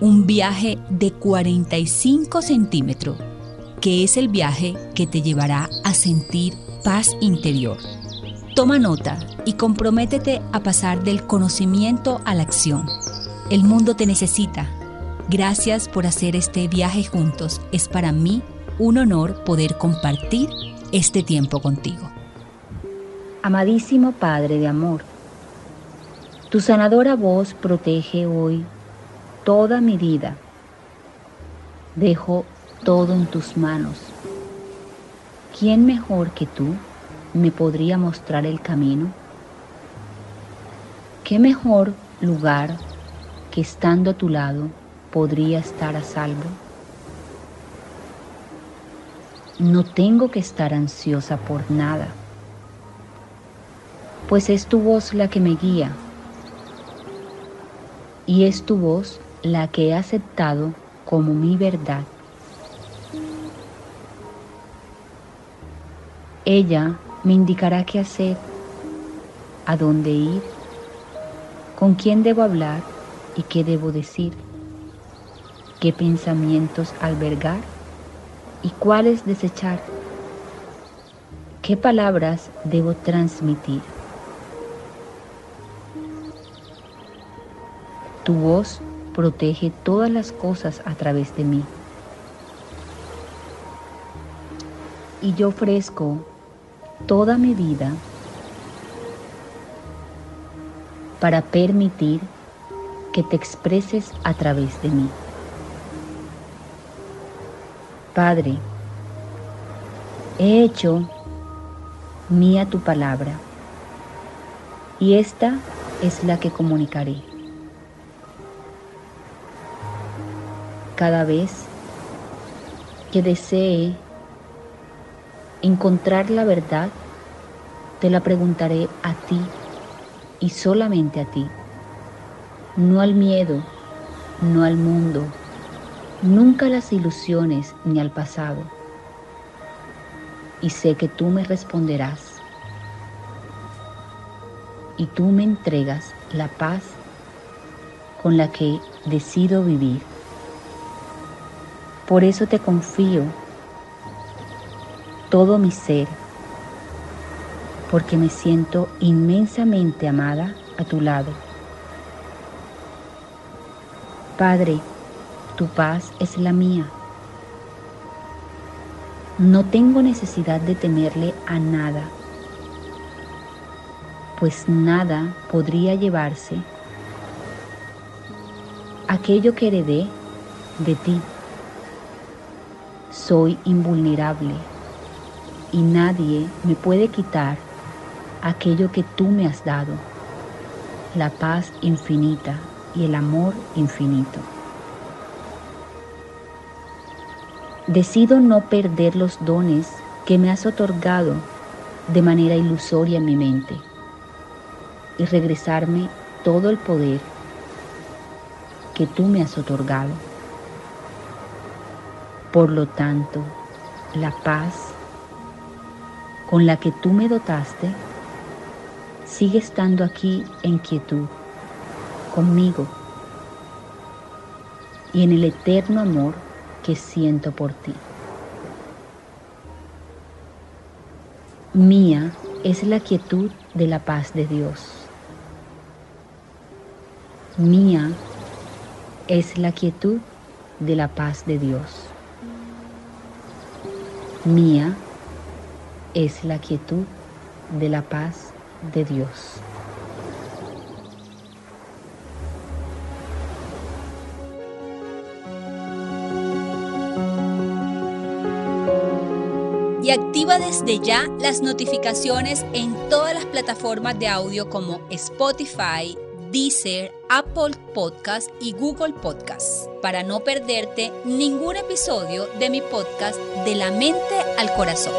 un viaje de 45 centímetros, que es el viaje que te llevará a sentir paz interior. Toma nota y comprométete a pasar del conocimiento a la acción. El mundo te necesita. Gracias por hacer este viaje juntos. Es para mí un honor poder compartir este tiempo contigo. Amadísimo Padre de Amor, tu sanadora voz protege hoy toda mi vida. Dejo todo en tus manos. ¿Quién mejor que tú me podría mostrar el camino? ¿Qué mejor lugar que estando a tu lado podría estar a salvo? No tengo que estar ansiosa por nada, pues es tu voz la que me guía y es tu voz la que he aceptado como mi verdad. Ella me indicará qué hacer, a dónde ir, con quién debo hablar y qué debo decir, qué pensamientos albergar y cuáles desechar, qué palabras debo transmitir. Tu voz protege todas las cosas a través de mí. Y yo ofrezco toda mi vida para permitir que te expreses a través de mí. Padre, he hecho mía tu palabra y esta es la que comunicaré. Cada vez que desee encontrar la verdad, te la preguntaré a ti y solamente a ti, no al miedo, no al mundo, nunca a las ilusiones ni al pasado. Y sé que tú me responderás y tú me entregas la paz con la que decido vivir. Por eso te confío todo mi ser, porque me siento inmensamente amada a tu lado. Padre, tu paz es la mía. No tengo necesidad de temerle a nada, pues nada podría llevarse aquello que heredé de ti soy invulnerable y nadie me puede quitar aquello que tú me has dado, la paz infinita y el amor infinito. Decido no perder los dones que me has otorgado de manera ilusoria en mi mente y regresarme todo el poder que tú me has otorgado. Por lo tanto, la paz con la que tú me dotaste sigue estando aquí en quietud, conmigo, y en el eterno amor que siento por ti. Mía es la quietud de la paz de Dios. Mía es la quietud de la paz de Dios. Mía es la quietud de la paz de Dios. Y activa desde ya las notificaciones en todas las plataformas de audio como Spotify, Deezer, Apple Podcast y Google Podcast para no perderte ningún episodio de mi podcast De la mente al corazón.